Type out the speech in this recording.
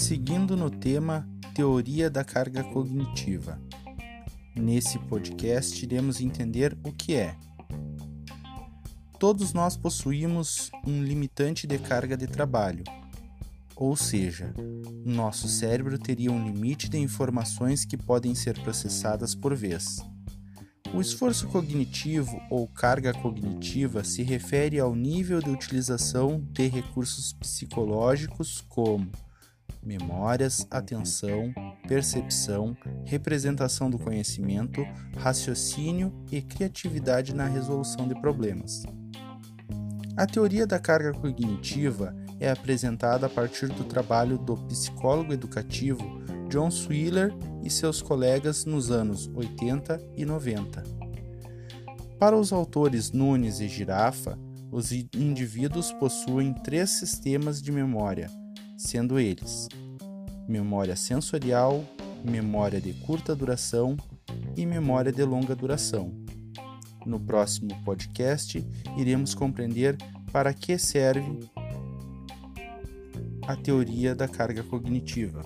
falando no tema Teoria da Carga Cognitiva. Nesse podcast, iremos entender o que é. Todos nós possuímos um limitante de carga de trabalho, ou seja, nosso cérebro teria um limite de informações que podem ser processadas por vez. O esforço cognitivo ou carga cognitiva se refere ao nível de utilização de recursos psicológicos como memórias, atenção, percepção, representação do conhecimento, raciocínio e criatividade na resolução de problemas. A teoria da carga cognitiva é apresentada a partir do trabalho do psicólogo educativo John Swiller e seus colegas nos anos 80 e 90. Para os autores Nunes e Girafa, os indivíduos possuem três sistemas de memória, sendo eles memória sensorial, memória de curta duração e memória de longa duração. No próximo podcast, iremos compreender para que serve a teoria da carga cognitiva.